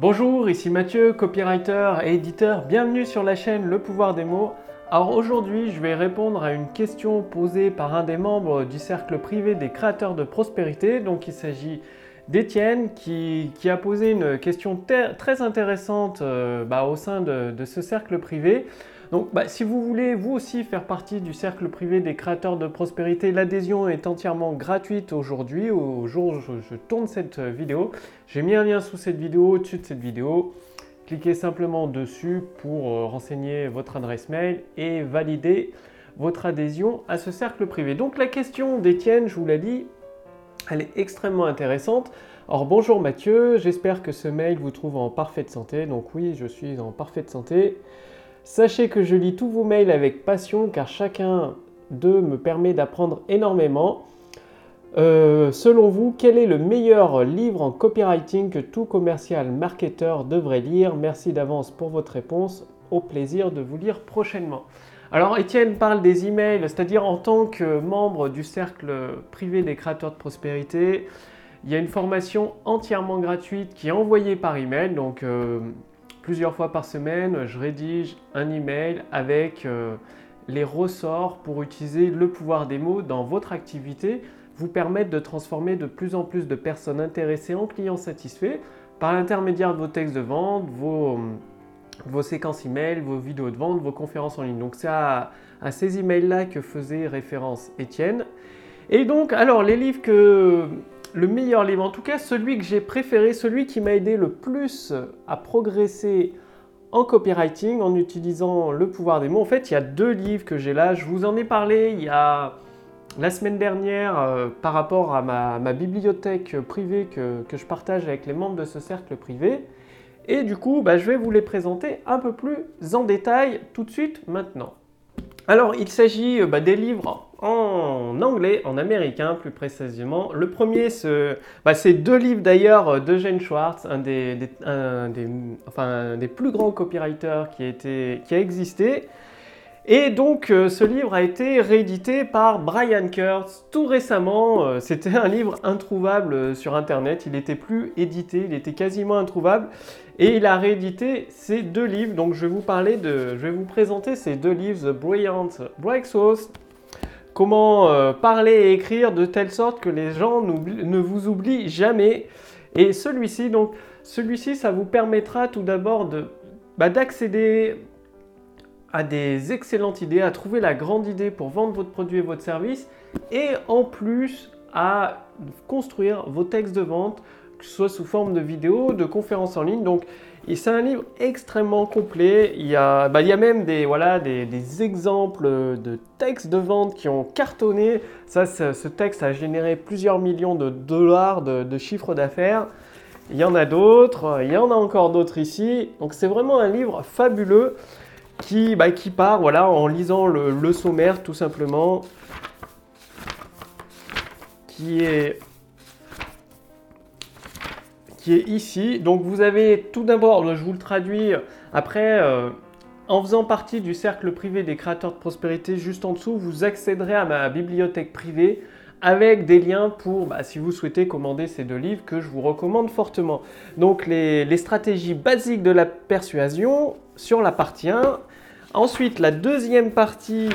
Bonjour, ici Mathieu, copywriter et éditeur. Bienvenue sur la chaîne Le pouvoir des mots. Alors aujourd'hui, je vais répondre à une question posée par un des membres du cercle privé des créateurs de prospérité. Donc il s'agit d'Étienne qui, a posé une question très intéressante euh, bah, au sein de, ce cercle privé. Donc bah, si vous voulez vous aussi faire partie du cercle privé des créateurs de prospérité, l'adhésion est entièrement gratuite aujourd'hui, au jour où je, tourne cette vidéo. J'ai mis un lien sous cette vidéo, au-dessus de cette vidéo. Cliquez simplement dessus pour euh, renseigner votre adresse mail et valider votre adhésion à ce cercle privé. Donc la question d'Étienne, je vous l'ai dit, elle est extrêmement intéressante. Alors bonjour Mathieu, j'espère que ce mail vous trouve en parfaite santé. Donc oui, je suis en parfaite santé. Sachez que je lis tous vos mails avec passion car chacun d'eux me permet d'apprendre énormément. Euh, selon vous, quel est le meilleur livre en copywriting que tout commercial marketeur devrait lire? Merci d'avance pour votre réponse. Au plaisir de vous lire prochainement. Alors Étienne parle des emails, c'est-à-dire en tant que membre du cercle privé des créateurs de prospérité, il y a une formation entièrement gratuite qui est envoyée par email. Donc euh, plusieurs fois par semaine, je rédige un email avec euh, les ressorts pour utiliser le pouvoir des mots dans votre activité, vous permettre de transformer de plus en plus de personnes intéressées en clients satisfaits par l'intermédiaire de vos textes de vente, vos, vos séquences email, vos vidéos de vente, vos conférences en ligne. Donc c'est à, à, ces emails-là que faisait référence Étienne. Et donc, alors les livres que le meilleur livre, en tout cas celui que j'ai préféré, celui qui m'a aidé le plus à progresser en copywriting en utilisant le pouvoir des mots. En fait, il y a deux livres que j'ai là. Je vous en ai parlé il y a la semaine dernière euh, par rapport à ma, bibliothèque privée que, je partage avec les membres de ce cercle privé. Et du coup, bah, je vais vous les présenter un peu plus en détail tout de suite maintenant. Alors, il s'agit euh, bah, des livres en anglais, en américain plus précisément. Le premier, bah, c'est deux livres d'ailleurs euh, d'Eugène Schwartz, un des, des, plus grands copywriters qui a, existé. Et donc euh, ce livre a été réédité par Brian Kurtz tout récemment. Euh, c'était un livre introuvable sur Internet, il n'était plus édité, il était quasiment introuvable. Et il a réédité ces deux livres. Donc je vais vous parler de, je vais vous présenter ces deux livres, The Brilliant Breakthroughs comment euh, parler et écrire de telle sorte que les gens ne vous oublient jamais. Et celui-ci, donc, celui-ci, ça vous permettra tout d'abord bah, d'accéder à des excellentes idées, à trouver la grande idée pour vendre votre produit et votre service, et en plus à construire vos textes de vente, que ce soit sous forme de vidéos, de conférences en ligne. Donc, c'est un livre extrêmement complet. Il y a, bah, même des, exemples de textes de vente qui ont cartonné. Ça, ce texte a généré plusieurs millions de dollars de, de chiffre d'affaires. Il y en a d'autres, il y en a encore d'autres ici. Donc c'est vraiment un livre fabuleux qui, bah, part voilà, en lisant le, le sommaire tout simplement, qui est est ici. Donc vous avez tout d'abord, je vous le traduis après, euh, en faisant partie du cercle privé des créateurs de prospérité, juste en dessous, vous accéderez à ma bibliothèque privée avec des liens pour, bah, si vous souhaitez commander ces deux livres que je vous recommande fortement. Donc les, les stratégies basiques de la persuasion sur la partie 1. Ensuite, la deuxième partie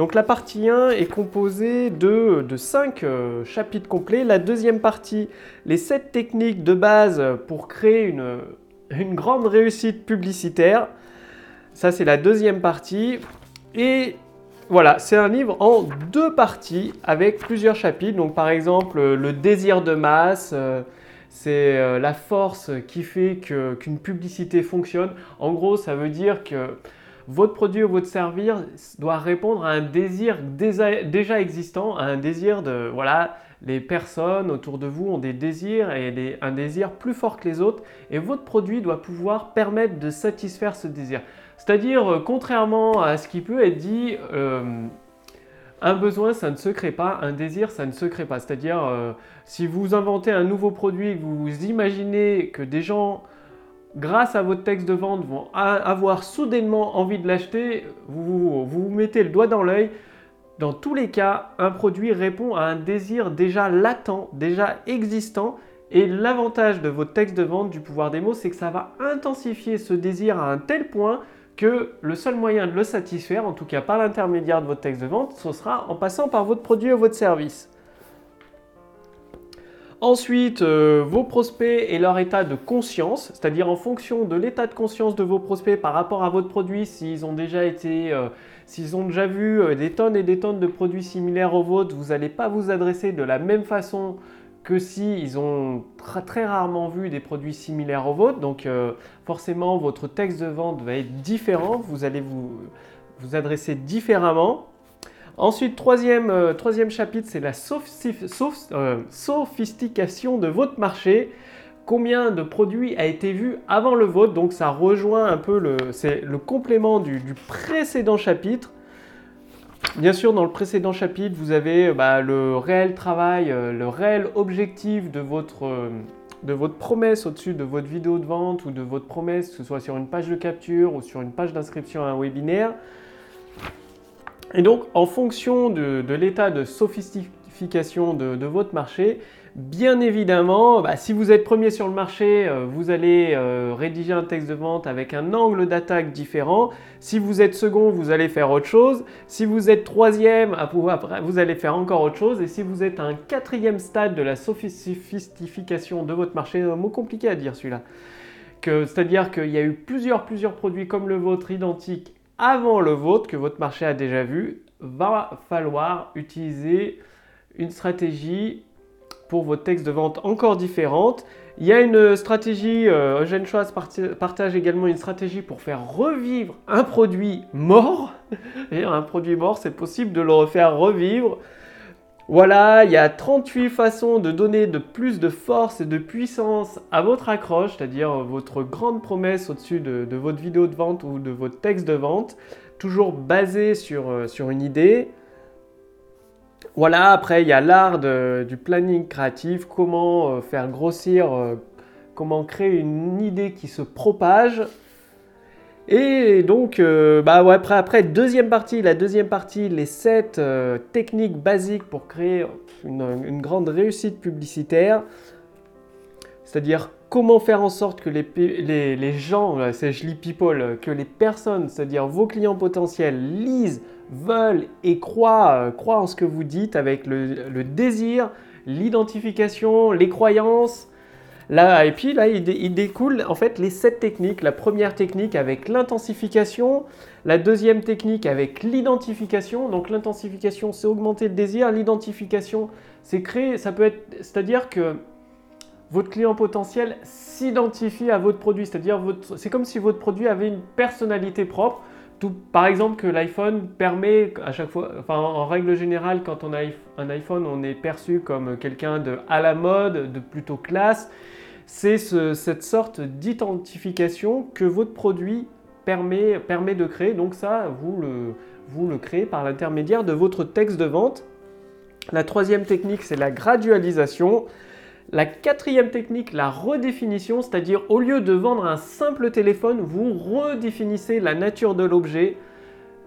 donc la partie 1 est composée de, de 5 euh, chapitres complets. La deuxième partie, les 7 techniques de base pour créer une, une grande réussite publicitaire. Ça, c'est la deuxième partie. Et voilà, c'est un livre en deux parties avec plusieurs chapitres. Donc par exemple, le désir de masse. Euh, c'est euh, la force qui fait qu'une publicité fonctionne. En gros, ça veut dire que votre produit ou votre service doit répondre à un désir déjà existant, à un désir de, voilà, les personnes autour de vous ont des désirs et un désir plus fort que les autres et votre produit doit pouvoir permettre de satisfaire ce désir. C'est-à-dire, euh, contrairement à ce qui peut être dit, euh, un besoin, ça ne se crée pas, un désir, ça ne se crée pas. C'est-à-dire, euh, si vous inventez un nouveau produit, vous imaginez que des gens grâce à votre texte de vente, vont avoir soudainement envie de l'acheter, vous, vous mettez le doigt dans l'œil. Dans tous les cas, un produit répond à un désir déjà latent, déjà existant, Et l'avantage de votre texte de vente du pouvoir des mots, c'est que ça va intensifier ce désir à un tel point que le seul moyen de le satisfaire, en tout cas par l'intermédiaire de votre texte de vente, ce sera en passant par votre produit ou votre service. Ensuite, euh, vos prospects et leur état de conscience, c'est-à-dire en fonction de l'état de conscience de vos prospects par rapport à votre produit, s'ils ont déjà été, euh, s'ils ont déjà vu euh, des tonnes et des tonnes de produits similaires aux vôtres, vous n'allez pas vous adresser de la même façon que si ils ont très rarement vu des produits similaires aux vôtres. Donc forcément, votre texte de vente va être différent. Vous allez vous, vous adresser différemment. Ensuite, troisième, euh, troisième chapitre, c'est la euh, sophistication de votre marché. Combien de produits a été vu avant le vôtre? Donc ça rejoint un peu le, le complément du, précédent chapitre. Bien sûr, dans le précédent chapitre, vous avez euh, bah, le réel travail, le réel objectif de votre, de votre promesse au-dessus de votre vidéo de vente ou de votre promesse, que ce soit sur une page de capture ou sur une page d'inscription à un webinaire. Et donc, en fonction de, l'état de sophistication de, votre marché, bien évidemment, bah, si vous êtes premier sur le marché, euh, vous allez euh, rédiger un texte de vente avec un angle d'attaque différent. Si vous êtes second, vous allez faire autre chose. Si vous êtes troisième, vous allez faire encore autre chose. Et si vous êtes à un quatrième stade de la sophistication de votre marché, un mot compliqué à dire celui-là. C'est-à-dire qu'il y a eu plusieurs, plusieurs produits comme le vôtre identiques avant le vôtre que votre marché a déjà vu, va falloir utiliser une stratégie pour votre texte de vente encore différente. Il y a une stratégie, euh, Eugène partage également une stratégie pour faire revivre un produit mort. Et un produit mort, c'est possible de le refaire revivre voilà, il y a 38 façons de donner de plus de force et de puissance à votre accroche, c'est-à-dire votre grande promesse au-dessus de, votre vidéo de vente ou de votre texte de vente, toujours basé sur, euh, une idée. Voilà, après il y a l'art du planning créatif, comment euh, faire grossir, euh, comment créer une idée qui se propage et donc, euh, bah après, après, deuxième partie, la deuxième partie, les 7 euh, techniques basiques pour créer une, grande réussite publicitaire. C'est-à-dire comment faire en sorte que les, les, gens, c'est je lis people, que les personnes, c'est-à-dire vos clients potentiels, lisent, veulent et croient, euh, croient en ce que vous dites avec le désir, l'identification, les croyances, Là, et puis là, il, découle en fait les sept techniques. La première technique avec l'intensification, la deuxième technique avec l'identification. Donc l'intensification, c'est augmenter le désir. L'identification, c'est créer, ça peut être, c'est-à-dire que votre client potentiel s'identifie à votre produit. C'est-à-dire, c'est comme si votre produit avait une personnalité propre. Par exemple, que l'iPhone permet à chaque fois, en règle générale, quand on a un iPhone, on est perçu comme quelqu'un de à la mode, de plutôt classe c'est cette sorte d'identification que votre produit permet, de créer. Donc ça, vous le, vous le créez par l'intermédiaire de votre texte de vente. La troisième technique, c'est la gradualisation. La quatrième technique, la redéfinition, c'est-à-dire au lieu de vendre un simple téléphone, vous redéfinissez la nature de l'objet,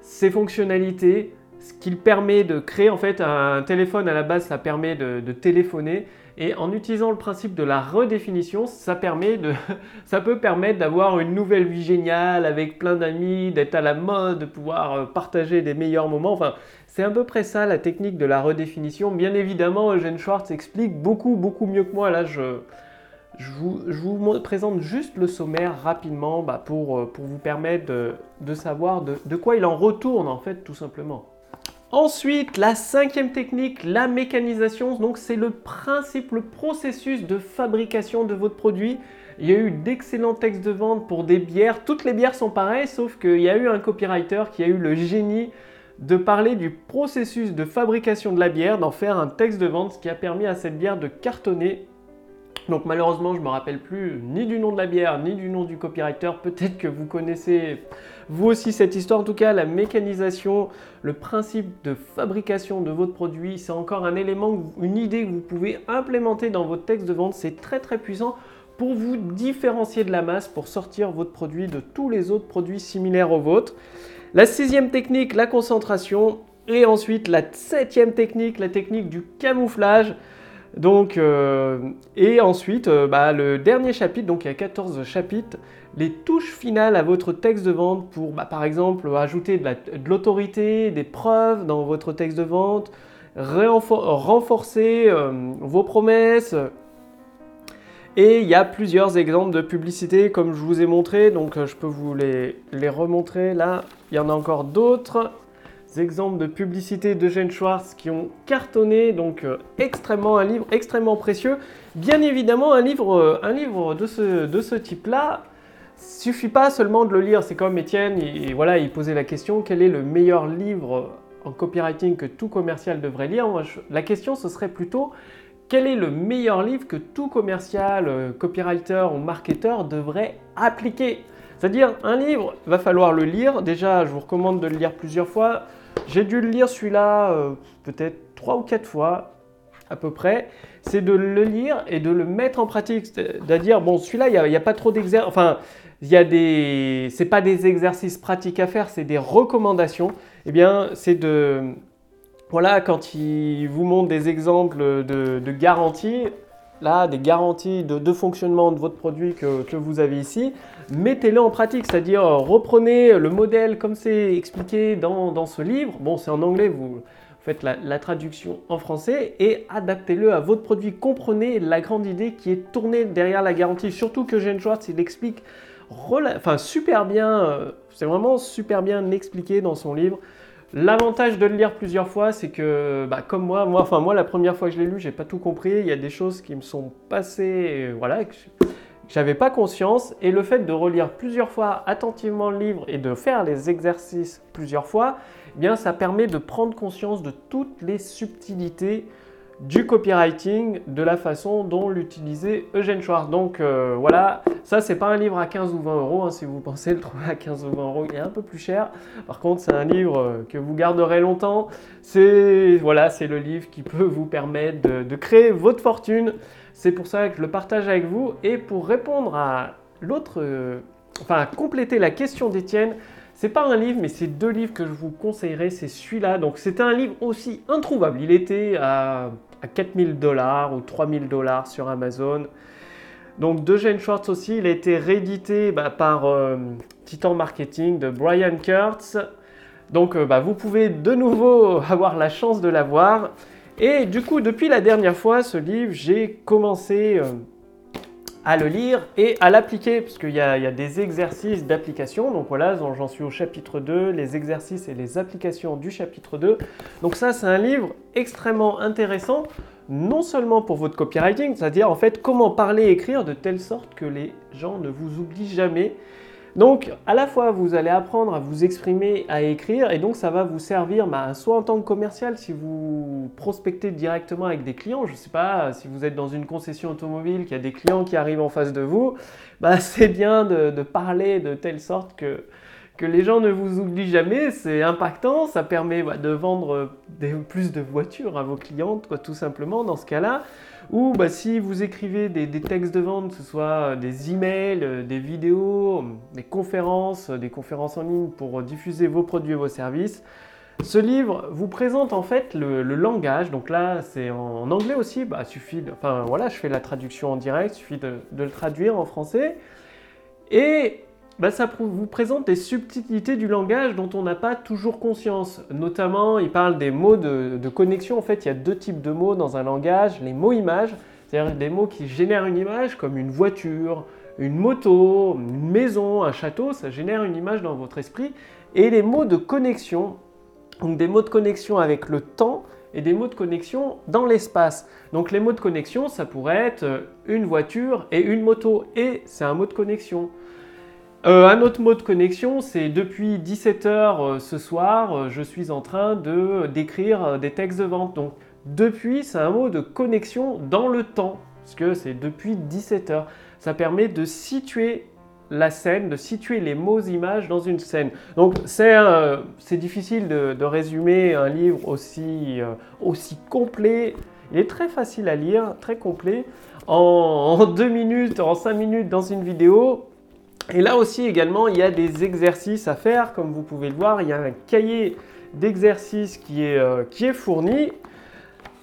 ses fonctionnalités, ce qu'il permet de créer. En fait, un téléphone à la base, ça permet de téléphoner. Et en utilisant le principe de la redéfinition, ça, peut permettre d'avoir une nouvelle vie géniale avec plein d'amis, d'être à la mode, de pouvoir euh, partager des meilleurs moments. C'est à peu près ça la technique de la redéfinition. Bien évidemment, Eugène Schwartz explique beaucoup, beaucoup mieux que moi. Là, je, je, vous, présente juste le sommaire rapidement bah, pour, euh, pour, vous permettre de, de savoir de, de quoi il en retourne, en fait, tout simplement. Ensuite, la cinquième technique, la mécanisation. Donc, c'est le principe, le processus de fabrication de votre produit. Il y a eu d'excellents textes de vente pour des bières. Toutes les bières sont pareilles, sauf qu'il y a eu un copywriter qui a eu le génie de parler du processus de fabrication de la bière, d'en faire un texte de vente, ce qui a permis à cette bière de cartonner donc malheureusement, je ne me rappelle plus ni du nom de la bière, ni du nom du copywriter. Peut-être que vous connaissez vous aussi cette histoire. En tout cas, la mécanisation, le principe de fabrication de votre produit, c'est encore un élément, une idée que vous pouvez implémenter dans votre texte de vente. C'est très très puissant pour vous différencier de la masse, pour sortir votre produit de tous les autres produits similaires aux vôtres. La sixième technique, la concentration. Et ensuite, la septième technique, la technique du camouflage. Donc, et ensuite, bah, le dernier chapitre, donc il y a 14 chapitres, les touches finales à votre texte de vente pour, bah, par exemple, ajouter de l'autorité, des preuves dans votre texte de vente, renforcer vos promesses, et il y a plusieurs exemples de publicité comme je vous ai montré, donc euh, je peux vous les, remontrer là. Il y en a encore d'autres exemples de publicité d'Eugène Schwartz qui ont cartonné, donc euh, extrêmement un livre extrêmement précieux. Bien évidemment, un livre, euh, un livre de ce, de ce type-là, suffit pas seulement de le lire. C'est comme Étienne, et voilà, il posait la question quel est le meilleur livre en copywriting que tout commercial devrait lire? La question, ce serait plutôt quel est le meilleur livre que tout commercial, euh, copywriter ou marketeur devrait appliquer? C'est-à-dire, un livre, va falloir le lire. Déjà, je vous recommande de le lire plusieurs fois. J'ai dû le lire celui-là euh, peut-être trois ou quatre fois à peu près. C'est de le lire et de le mettre en pratique. C'est-à-dire, bon, celui-là, il n'y a, pas trop d'exercices. Enfin, il y a des. C'est pas des exercices pratiques à faire, c'est des recommandations. Eh bien, c'est de voilà, quand il vous montre des exemples de, garanties, là, des garanties de, fonctionnement de votre produit que, vous avez ici, mettez-le en pratique, c'est-à-dire reprenez le modèle comme c'est expliqué dans, ce livre. Bon, c'est en anglais, vous faites la, traduction en français et adaptez-le à votre produit. Comprenez la grande idée qui est tournée derrière la garantie, surtout que Jane Schwartz, il explique enfin, super bien, euh, c'est vraiment super bien expliqué dans son livre. L'avantage de le lire plusieurs fois, c'est que, bah, comme moi, moi, la première fois que je l'ai lu, j'ai pas tout compris. Il y a des choses qui me sont passées, euh, voilà, que j'avais pas conscience. Et le fait de relire plusieurs fois attentivement le livre et de faire les exercices plusieurs fois, eh bien, ça permet de prendre conscience de toutes les subtilités du copywriting de la façon dont l'utilisait Eugène Schwartz. Donc euh, voilà, ça c'est pas un livre à 15 ou 20 euros, hein, si vous pensez le trouver à 15 ou 20 euros, il est un peu plus cher. Par contre, c'est un livre euh, que vous garderez longtemps. C'est voilà, c'est le livre qui peut vous permettre de, créer votre fortune. C'est pour ça que je le partage avec vous. Et pour répondre à l'autre, euh, enfin compléter la question d'Étienne, c'est pas un livre, mais c'est deux livres que je vous conseillerais. C'est celui-là. Donc, c'était un livre aussi introuvable. Il était à, 4000 dollars ou 3000 dollars sur Amazon. Donc, de Jane Schwartz aussi. Il a été réédité bah, par euh, Titan Marketing de Brian Kurtz. Donc, euh, bah, vous pouvez de nouveau avoir la chance de l'avoir. Et du coup, depuis la dernière fois, ce livre, j'ai commencé. Euh, à le lire et à l'appliquer, parce qu'il y, a des exercices d'application. Donc voilà, j'en suis au chapitre 2, les exercices et les applications du chapitre 2. Donc ça, c'est un livre extrêmement intéressant, non seulement pour votre copywriting, c'est-à-dire en fait comment parler et écrire de telle sorte que les gens ne vous oublient jamais donc, à la fois, vous allez apprendre à vous exprimer, à écrire, et donc ça va vous servir bah, soit en tant que commercial, si vous prospectez directement avec des clients, je ne sais pas, si vous êtes dans une concession automobile, qu'il y a des clients qui arrivent en face de vous, bah, c'est bien de, parler de telle sorte que, les gens ne vous oublient jamais, c'est impactant, ça permet bah, de vendre plus de voitures à vos clientes, tout simplement, dans ce cas-là. Ou bah, si vous écrivez des, textes de vente, que ce soit des emails, euh, des vidéos, des conférences, des conférences en ligne pour diffuser vos produits et vos services, ce livre vous présente en fait le, langage. Donc là, c'est en, anglais aussi. Bah, suffit enfin voilà, je fais la traduction en direct, suffit de, de le traduire en français. Et bah, ça vous présente des subtilités du langage dont on n'a pas toujours conscience. Notamment, il parle des mots de, connexion. En fait, il y a deux types de mots dans un langage. Les mots images, c'est-à-dire des mots qui génèrent une image, comme une voiture, une moto, une maison, un château, ça génère une image dans votre esprit. Et les mots de connexion, donc des mots de connexion avec le temps et des mots de connexion dans l'espace. Donc les mots de connexion, ça pourrait être une voiture et une moto. Et c'est un mot de connexion. Euh, un autre mot de connexion, c'est depuis 17h euh, ce soir, euh, je suis en train de d'écrire des textes de vente. Donc depuis, c'est un mot de connexion dans le temps, parce que c'est depuis 17h. Ça permet de situer la scène, de situer les mots images dans une scène. Donc c'est difficile de, résumer un livre aussi, complet. Il est très facile à lire, très complet. En, en deux minutes, en cinq minutes dans une vidéo, et là aussi également, il y a des exercices à faire, comme vous pouvez le voir, il y a un cahier d'exercices qui, est, euh, qui est fourni.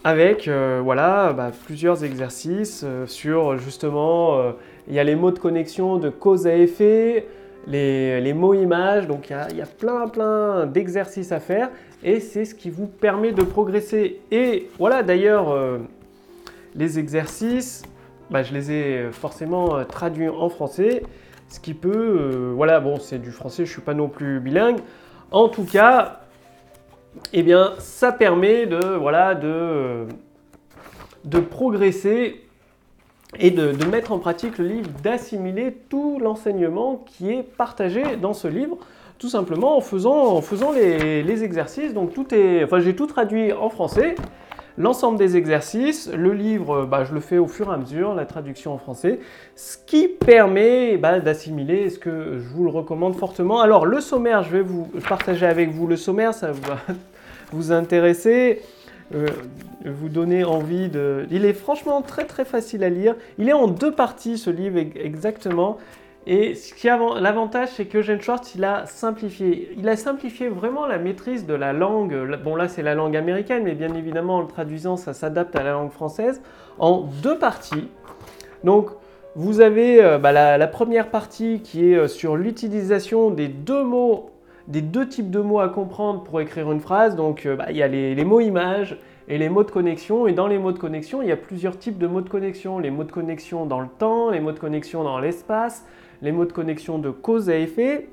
avec euh, voilà, bah, plusieurs exercices euh, sur justement, il y a les mots de connexion de cause à effet, les, mots images, donc il y, a, plein plein d'exercices à faire et c'est ce qui vous permet de progresser. Et voilà d'ailleurs les exercices, bah, je les ai forcément traduits en français, ce qui peut, voilà, bon c'est du français, je suis pas non plus bilingue. En tout cas, eh bien, ça permet de, voilà, de, de progresser et de, mettre en pratique le livre, d'assimiler tout l'enseignement qui est partagé dans ce livre, tout simplement en faisant, en faisant les, exercices. Donc tout est, enfin j'ai tout traduit en français, l'ensemble des exercices, le livre, bah, je le fais au fur et à mesure, la traduction en français, ce qui permet bah, d'assimiler, ce que je vous le recommande fortement. Alors le sommaire, je vais vous partager avec vous le sommaire, ça va vous intéresser. Euh, vous donner envie de... Il est franchement très très facile à lire. Il est en deux parties ce livre exactement. Et l'avantage, c'est que Schwartz, il a simplifié. Il a simplifié vraiment la maîtrise de la langue. Bon, là, c'est la langue américaine, mais bien évidemment, en le traduisant, ça s'adapte à la langue française en deux parties. Donc, vous avez euh, bah, la, première partie qui est euh, sur l'utilisation des deux mots, des deux types de mots à comprendre pour écrire une phrase. Donc, euh, bah, il y a les mots images et les mots de connexion. Et dans les mots de connexion, il y a plusieurs types de mots de connexion. Les mots de connexion dans le temps, les mots de connexion dans l'espace, les mots de connexion de cause à effet.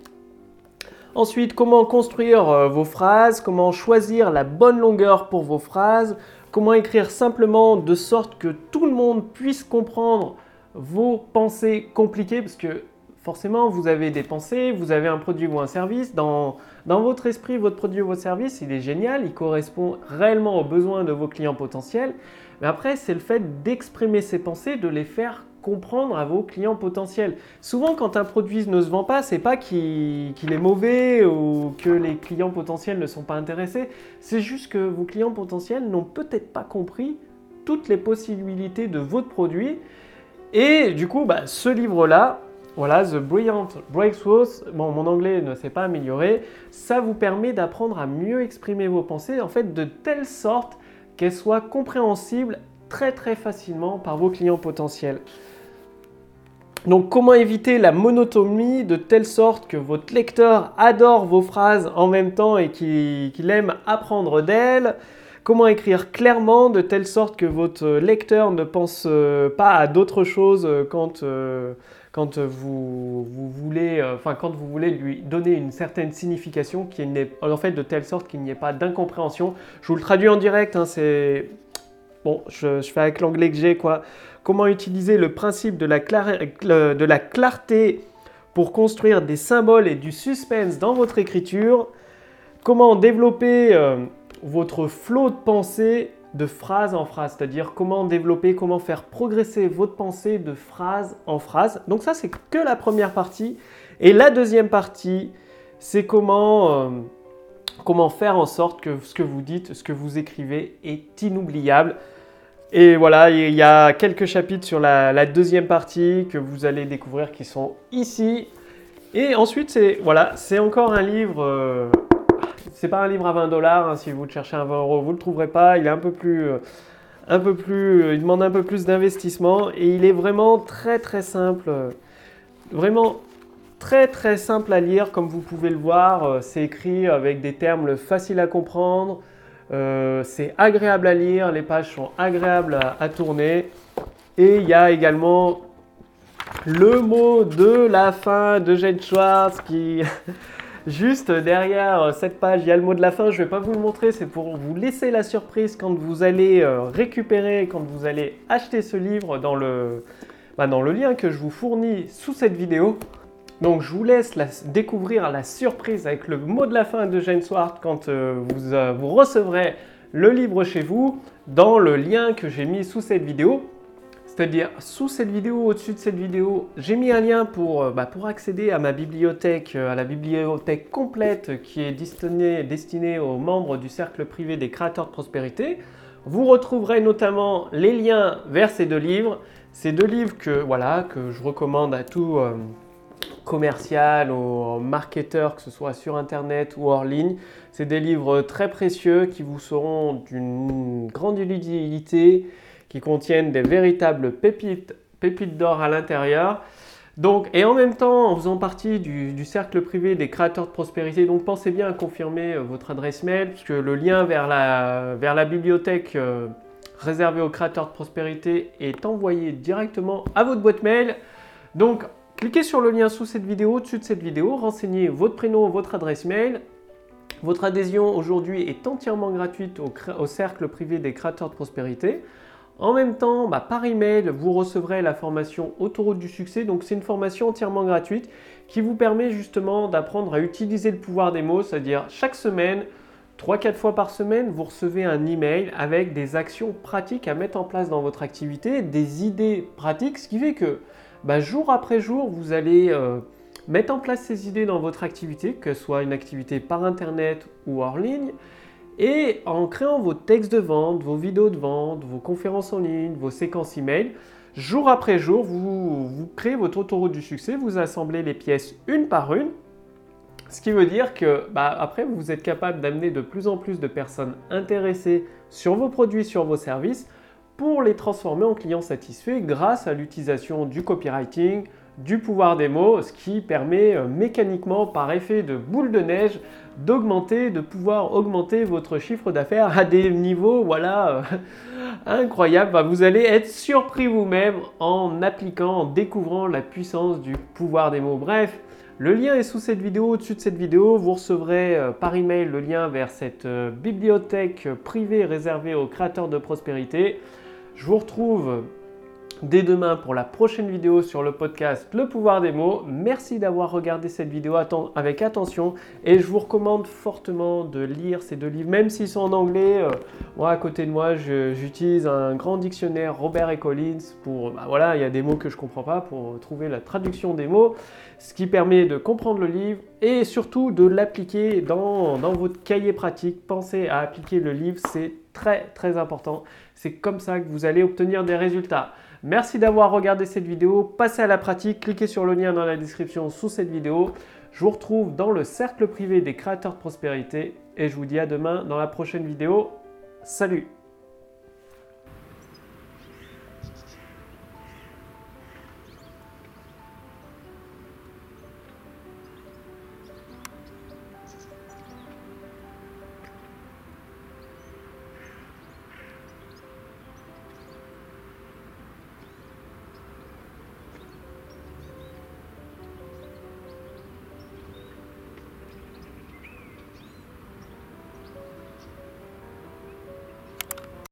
Ensuite, comment construire euh, vos phrases, comment choisir la bonne longueur pour vos phrases, comment écrire simplement de sorte que tout le monde puisse comprendre vos pensées compliquées, parce que forcément, vous avez des pensées, vous avez un produit ou un service. Dans, votre esprit, votre produit ou votre service, il est génial, il correspond réellement aux besoins de vos clients potentiels. Mais après, c'est le fait d'exprimer ces pensées, de les faire comprendre à vos clients potentiels. Souvent, quand un produit ne se vend pas, c'est pas qu'il est mauvais ou que les clients potentiels ne sont pas intéressés. C'est juste que vos clients potentiels n'ont peut-être pas compris toutes les possibilités de votre produit. Et du coup, bah, ce livre-là, voilà, The Brilliant Breakthroughs, bon, mon anglais ne s'est pas amélioré, ça vous permet d'apprendre à mieux exprimer vos pensées, en fait, de telle sorte qu'elles soient compréhensibles très très facilement par vos clients potentiels. Donc comment éviter la monotonie de telle sorte que votre lecteur adore vos phrases en même temps et qu'il aime apprendre d'elles? Comment écrire clairement de telle sorte que votre lecteur ne pense euh, pas à d'autres choses euh, quand, euh, quand, vous, voulez, enfin, quand vous voulez lui donner une certaine signification qui n'est en fait de telle sorte qu'il n'y ait pas d'incompréhension. Je vous le traduis en direct, hein, c'est bon, je, fais avec l'anglais que j'ai quoi comment utiliser le principe de la, de la clarté pour construire des symboles et du suspense dans votre écriture, comment développer euh, votre flot de pensée de phrase en phrase, c'est-à-dire comment développer, comment faire progresser votre pensée de phrase en phrase. Donc ça, c'est que la première partie. Et la deuxième partie, c'est comment, euh, comment faire en sorte que ce que vous dites, ce que vous écrivez est inoubliable. Et voilà, il y a quelques chapitres sur la, deuxième partie que vous allez découvrir qui sont ici. Et ensuite, c'est voilà, encore un livre. Euh, c'est pas un livre à 20 dollars. Hein, si vous le cherchez à 20 euros, vous le trouverez pas. Il est un peu plus, euh, un peu plus, euh, il demande un peu plus d'investissement et il est vraiment très très simple, vraiment très très simple à lire. Comme vous pouvez le voir, c'est écrit avec des termes faciles à comprendre. Euh, c'est agréable à lire, les pages sont agréables à, tourner. Et il y a également le mot de la fin de Jane Schwartz qui... Juste derrière cette page, il y a le mot de la fin. Je ne vais pas vous le montrer, c'est pour vous laisser la surprise quand vous allez euh, récupérer, quand vous allez acheter ce livre dans le, bah, dans le lien que je vous fournis sous cette vidéo. Donc je vous laisse découvrir la surprise avec le mot de la fin de Jane Swart quand euh, euh, vous, recevrez le livre chez vous dans le lien que j'ai mis sous cette vidéo. C'est-à-dire sous cette vidéo, au-dessus de cette vidéo, j'ai mis un lien pour, euh, bah, pour accéder à ma bibliothèque, à la bibliothèque complète qui est destinée, destinée aux membres du cercle privé des créateurs de prospérité. Vous retrouverez notamment les liens vers ces deux livres. Ces deux livres que, voilà, que je recommande à tous commercial, aux marketeurs, que ce soit sur Internet ou hors ligne. C'est des livres très précieux qui vous seront d'une grande utilité, qui contiennent des véritables pépites, pépites d'or à l'intérieur. Donc, et en même temps, en faisant partie du, cercle privé des créateurs de prospérité, donc pensez bien à confirmer euh, votre adresse mail, puisque le lien vers la, vers la bibliothèque euh, réservée aux créateurs de prospérité est envoyé directement à votre boîte mail. Donc, cliquez sur le lien sous cette vidéo, au-dessus de cette vidéo, renseignez votre prénom, votre adresse mail. Votre adhésion aujourd'hui est entièrement gratuite au, au cercle privé des créateurs de prospérité. En même temps, bah, par email, vous recevrez la formation Autoroute du succès. Donc, c'est une formation entièrement gratuite qui vous permet justement d'apprendre à utiliser le pouvoir des mots, c'est-à-dire chaque semaine, 3-4 fois par semaine, vous recevez un email avec des actions pratiques à mettre en place dans votre activité, des idées pratiques, ce qui fait que bah, jour après jour, vous allez euh, mettre en place ces idées dans votre activité, que ce soit une activité par Internet ou hors ligne. Et en créant vos textes de vente, vos vidéos de vente, vos conférences en ligne, vos séquences email, jour après jour, vous, créez votre autoroute du succès, vous assemblez les pièces une par une. Ce qui veut dire que bah, après, vous êtes capable d'amener de plus en plus de personnes intéressées sur vos produits, sur vos services, pour les transformer en clients satisfaits grâce à l'utilisation du copywriting, du pouvoir des mots, ce qui permet euh, mécaniquement, par effet de boule de neige, d'augmenter, de pouvoir augmenter votre chiffre d'affaires à des niveaux, voilà, euh, incroyables. vous allez être surpris vous-même en appliquant, en découvrant la puissance du pouvoir des mots. Bref, le lien est sous cette vidéo, au-dessus de cette vidéo. Vous recevrez euh, par email le lien vers cette bibliothèque privée réservée aux créateurs de prospérité. Je vous retrouve dès demain pour la prochaine vidéo sur le podcast Le pouvoir des mots. Merci d'avoir regardé cette vidéo avec attention et je vous recommande fortement de lire ces deux livres, même s'ils sont en anglais. Euh, moi, à côté de moi, j'utilise un grand dictionnaire Robert et Collins pour, bah voilà, il y a des mots que je comprends pas pour trouver la traduction des mots, ce qui permet de comprendre le livre et surtout de l'appliquer dans, dans votre cahier pratique. Pensez à appliquer le livre, c'est très très important. C'est comme ça que vous allez obtenir des résultats. Merci d'avoir regardé cette vidéo. Passez à la pratique, cliquez sur le lien dans la description sous cette vidéo. Je vous retrouve dans le cercle privé des créateurs de prospérité et je vous dis à demain dans la prochaine vidéo. Salut